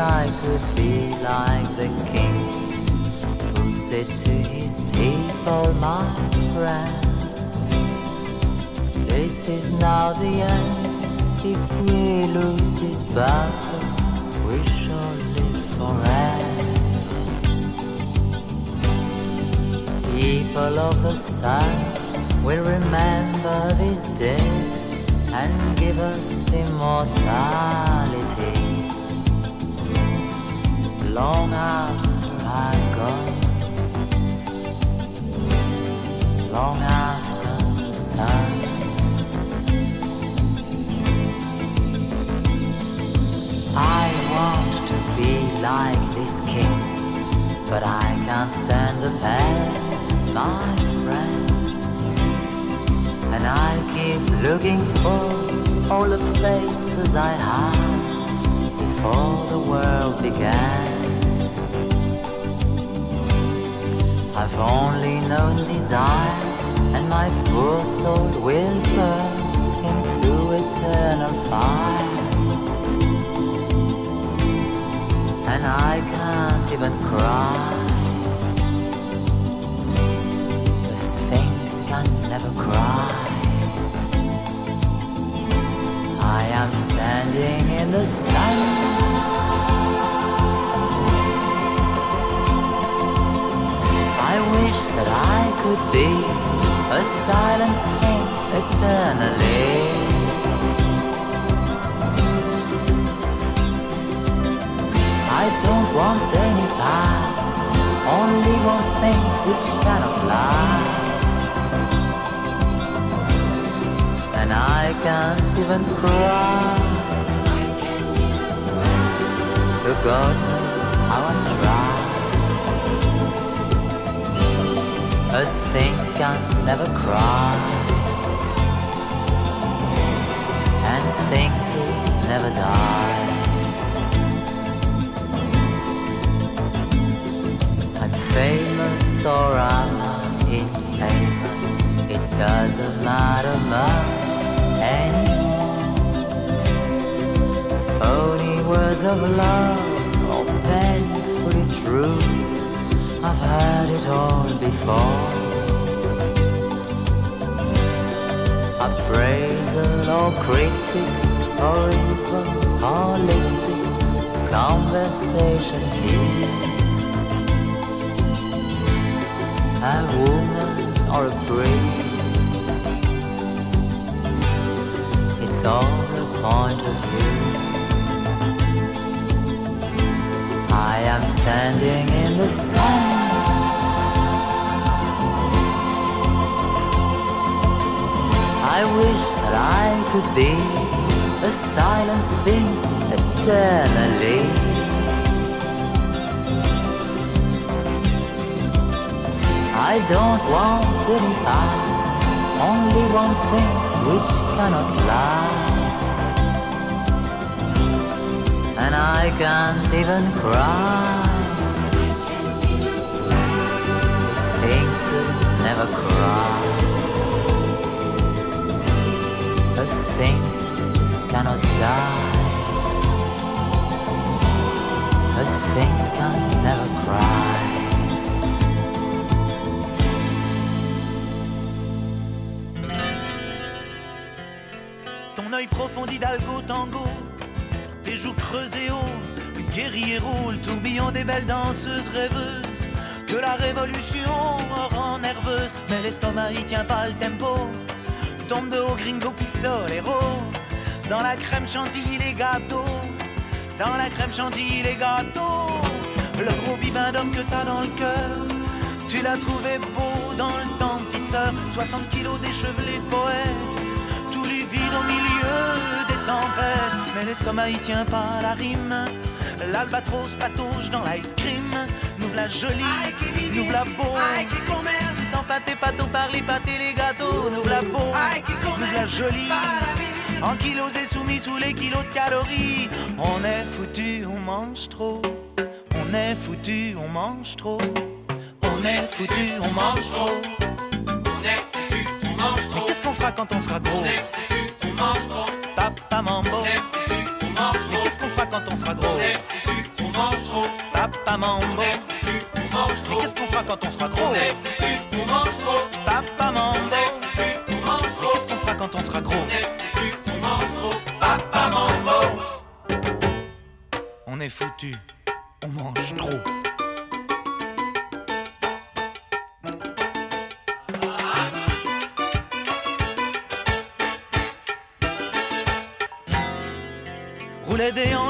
I could be like the king who said to his people, my friends, this is now the end. If we lose this battle, we shall live forever. People of the sun will remember this day and give us immortality long after I'm gone, long after the sun. I want to be like this king, but I can't stand the pain, my friend. And I keep looking for all the faces I had before the world began. I've only known desire, and my poor soul will burn into eternal fire. And I can't even cry. The Sphinx can never cry. I am standing in the sun. I wish that I could be a silent sphinx eternally. I don't want any past, only want things which cannot last. And I can't even cry. Knows how I A sphinx can never cry. And sphinxes never die. I'm famous or I'm infamous. It doesn't matter much anymore. Phony words of love or painfully true. I've heard it all before. Appraisal or critics or even politics, conversation piece. A woman or a priest. It's all a point of view. Am standing in the sun. I wish that I could be a silent sphinx eternally. I don't want any past, only want things which cannot last. And I can't even cry. The sphinxes never cry. A sphinx cannot die. A sphinx can never cry. Ton œil profond d'Hidalgo tango, tes joues creusées haut, guerrier roule, tourbillon des belles danseuses rêveuses, que la révolution rend nerveuse, mais l'estomac y tient pas le tempo, tombe de haut gringo pistolero, dans la crème chantilly les gâteaux, dans la crème chantilly les gâteaux, le gros bibin d'homme que t'as dans le cœur, tu l'as trouvé beau dans le temps, petite sœur, 60 kilos déchevelé poète, tout livide au milieu Mais l'estomac y tient pas la rime. L'albatros patauge dans l'ice cream. Nous la jolie, nous la beau. Tout empâté, pâteau par les pâtés, les gâteaux. Nous la beau, nous la jolie. En kilos et soumis sous les kilos de calories. On est foutu, on mange trop. On est foutu, on mange trop. On est foutu, on mange trop. On est foutu, on mange Mais trop. qu'est-ce qu'on fera quand on sera gros? On est foutu, on mange trop. Papa mambo. Mais qu'est-ce qu'on fera quand on sera gros On mange trop. Papa Mambo. Mais qu'est-ce qu'on fera quand on sera gros On mange trop. Papa Mambo. Mais qu'est-ce qu'on fera quand on sera gros On est foutu, on mange trop. Papa Mambo. On est foutu, on mange trop.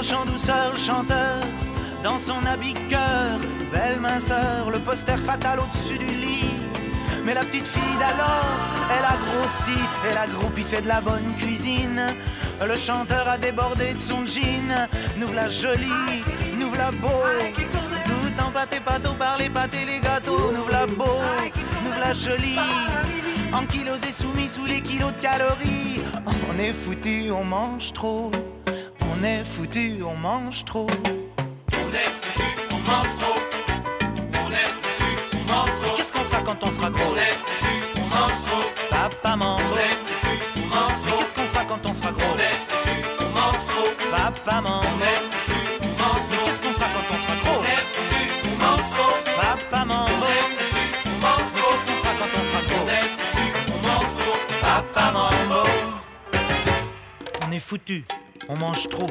Douceur, chanteur, dans son habit cœur, belle minceur, le poster fatal au-dessus du lit. Mais la petite fille d'alors, elle a grossi, elle a groupi, fait de la bonne cuisine. Le chanteur a débordé de son jean, nous v'là jolie, nous v'là beau. Tout empâté pâteau par les pâtes et les gâteaux, nous v'là beau, nous v'là jolie. En kilos et soumis sous les kilos de calories. On est foutu, on mange trop. On est foutu, on mange trop. On est foutu, on mange trop. On est foutu, on mange trop. Qu'est-ce qu'on fera quand on sera gros On est foutu, on mange trop. Papa Mambo. On est foutu, on mange trop. qu'est-ce qu'on fera quand on sera gros On est foutu, on mange trop. Papa Mambo. On est foutu, on mange Mais trop. qu'est-ce qu'on fera quand on sera gros On est foutu, on mange trop. Papa Mambo. On est foutu, on mange Mais trop. qu'est-ce qu'on fera quand on sera gros On est foutu, on mange trop. Papa mange trop. On est foutu, on mange trop.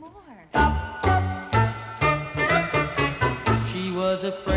More. She was afraid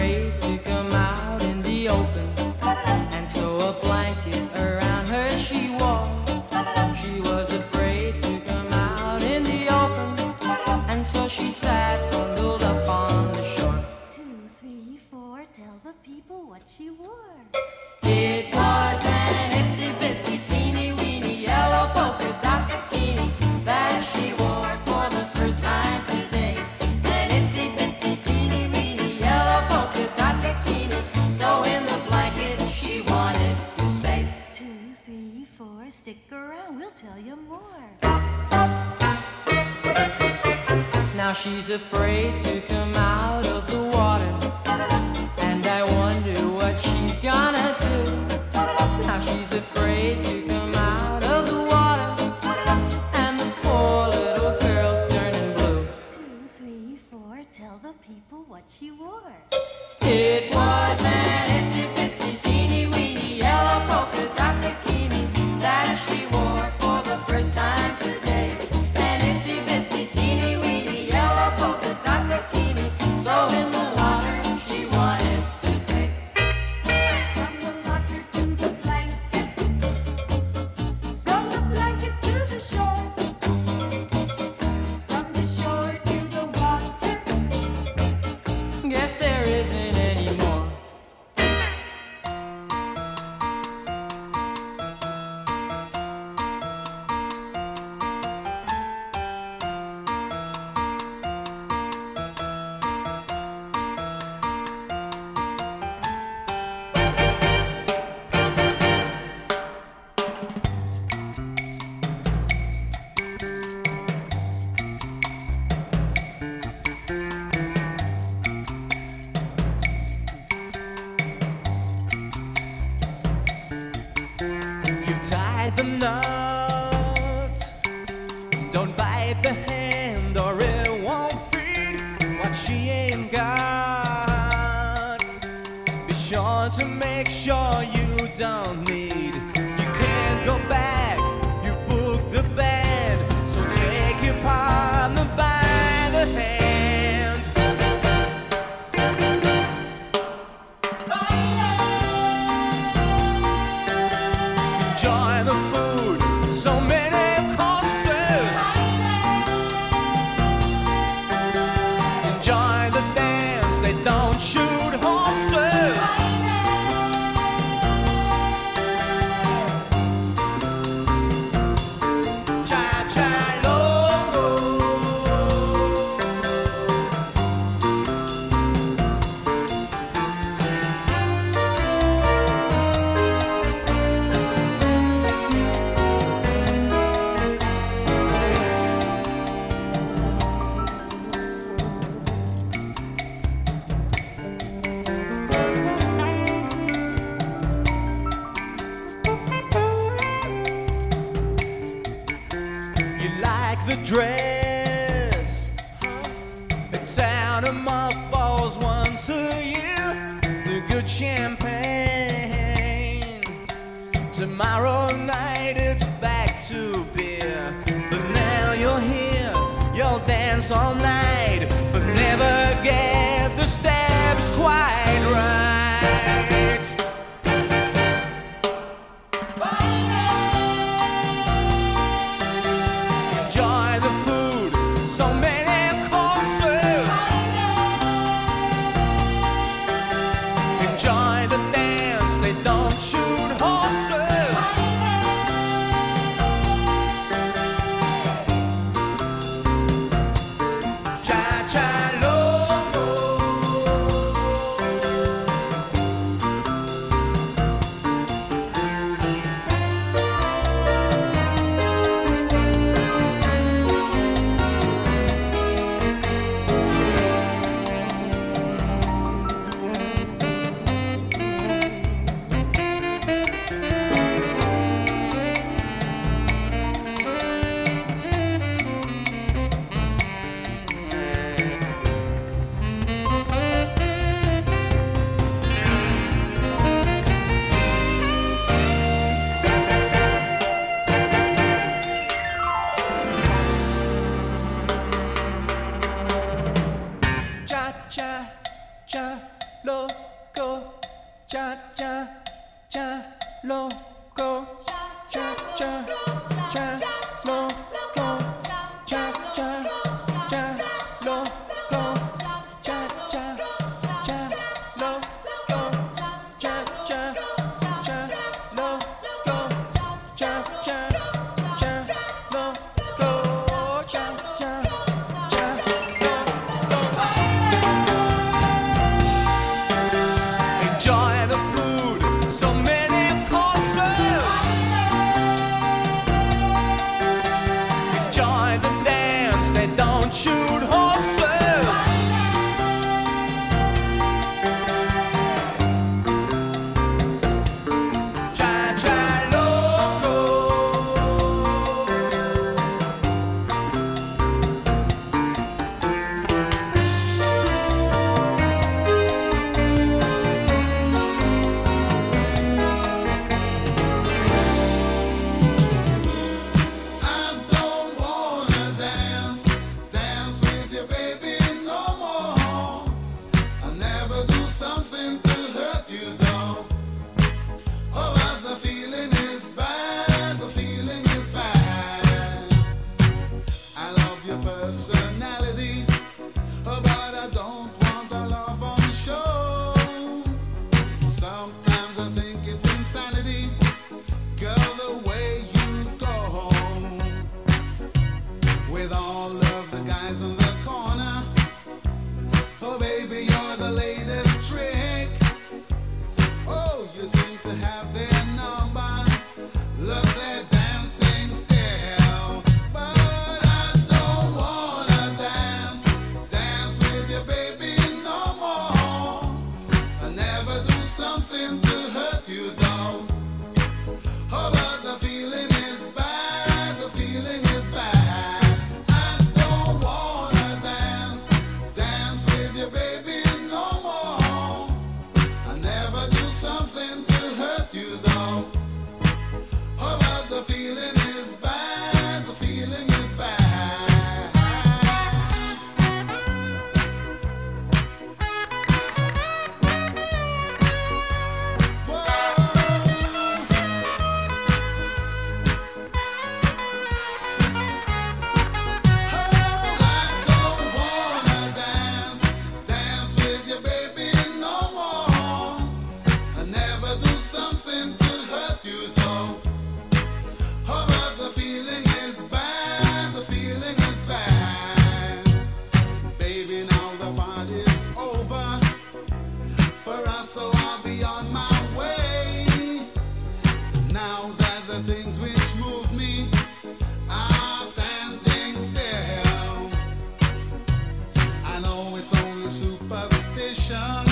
know it's only superstition,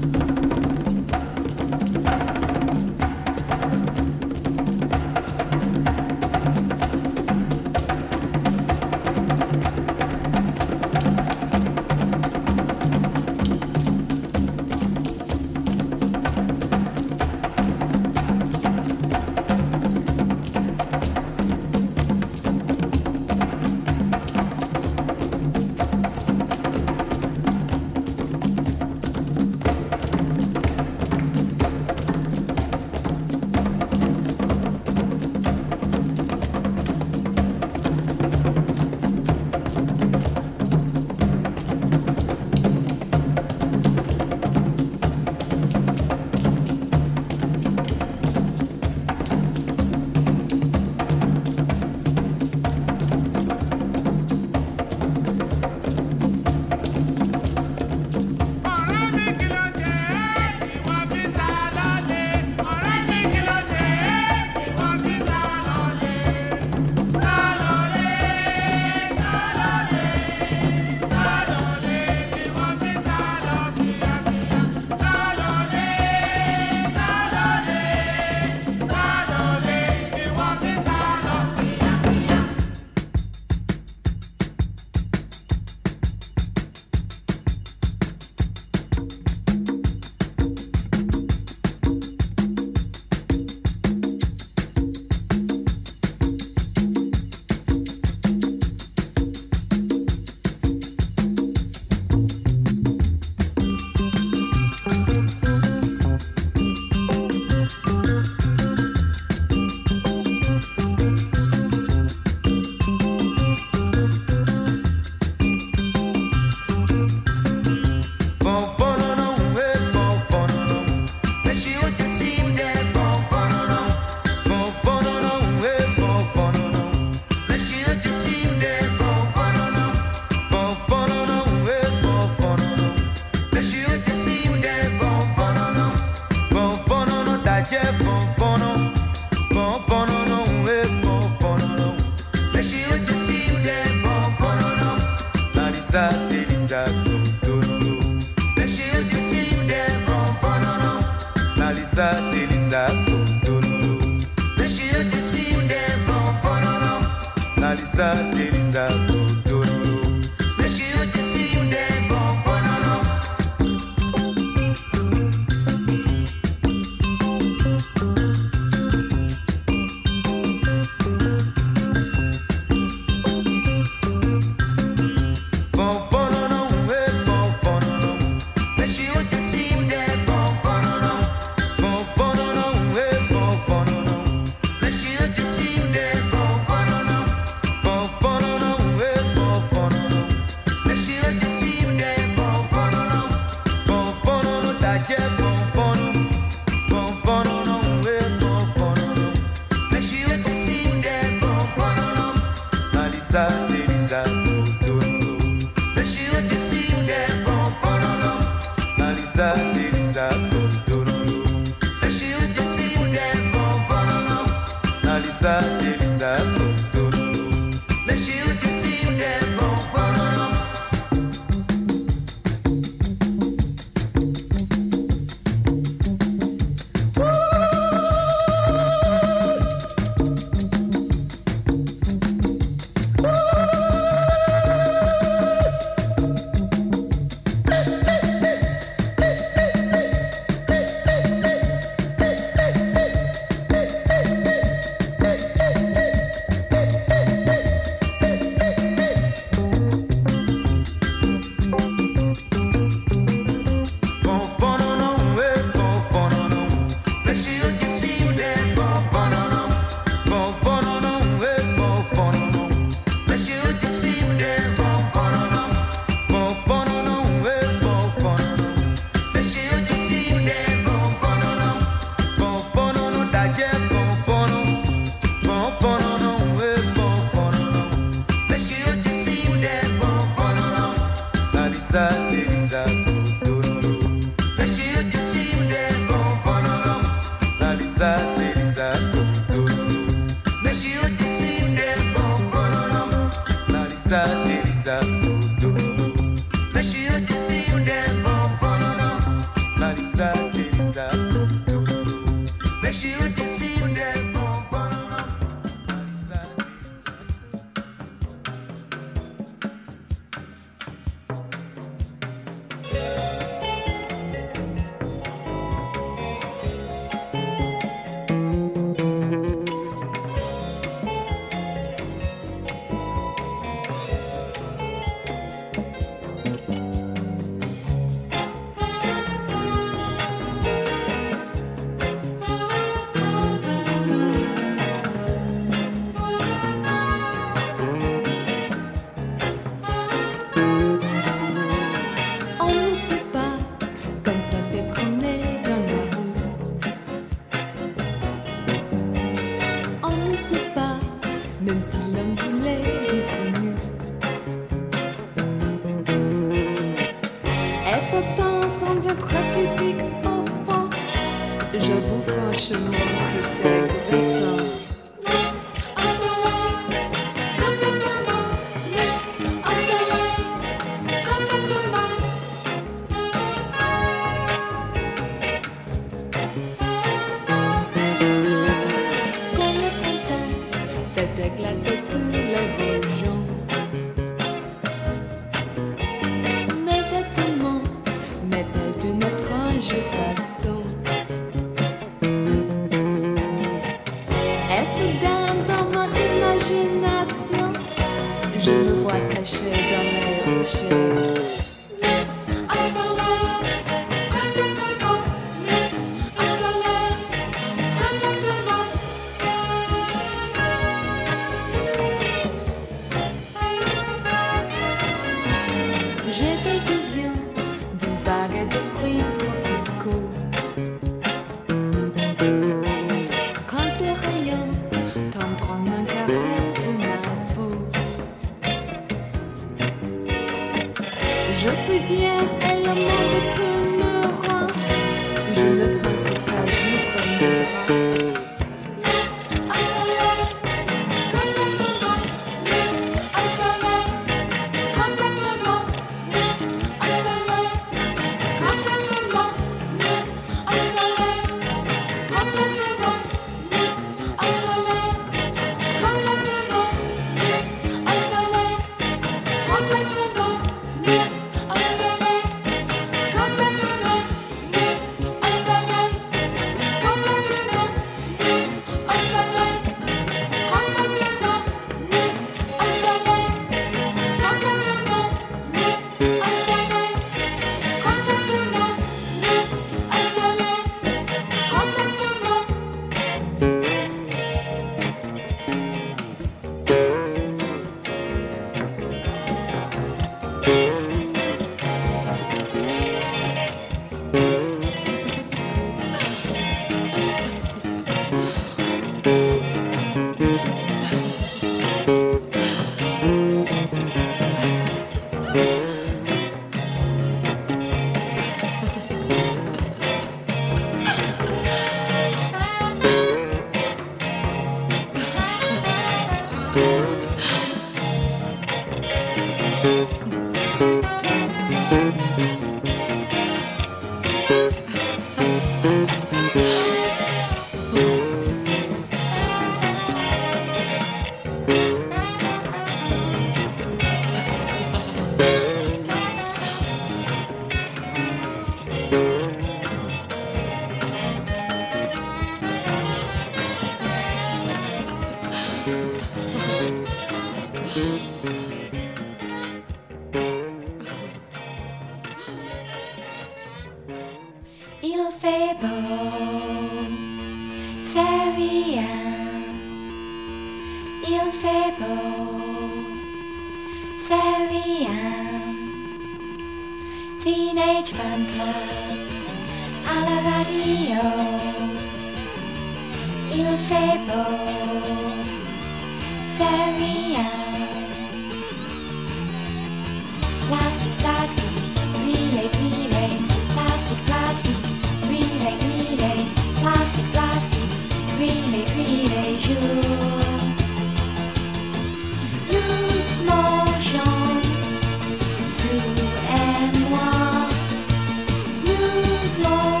Lose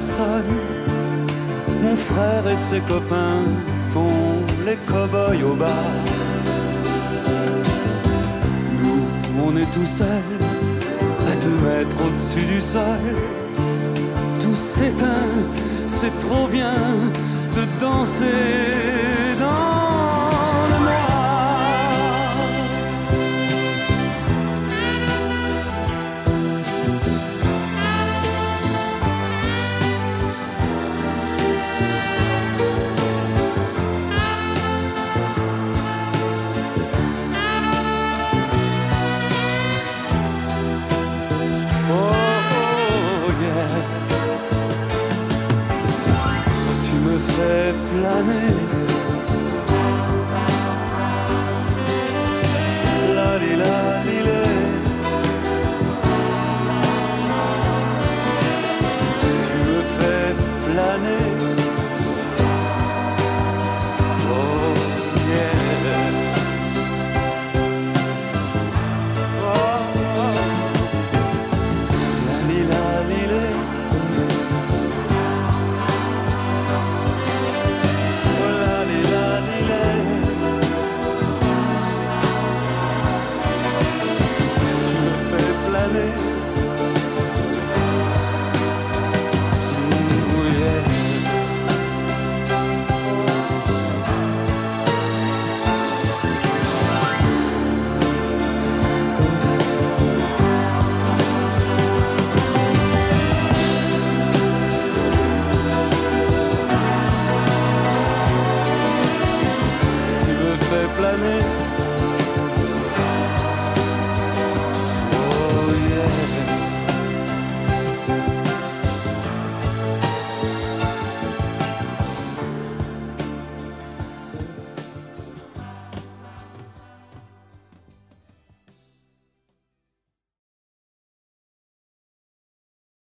personne. Mon frère et ses copains font les cow-boys au bar. Nous, on est tout seuls, à deux mètres au-dessus du sol. Tout s'éteint, c'est trop bien de danser. planet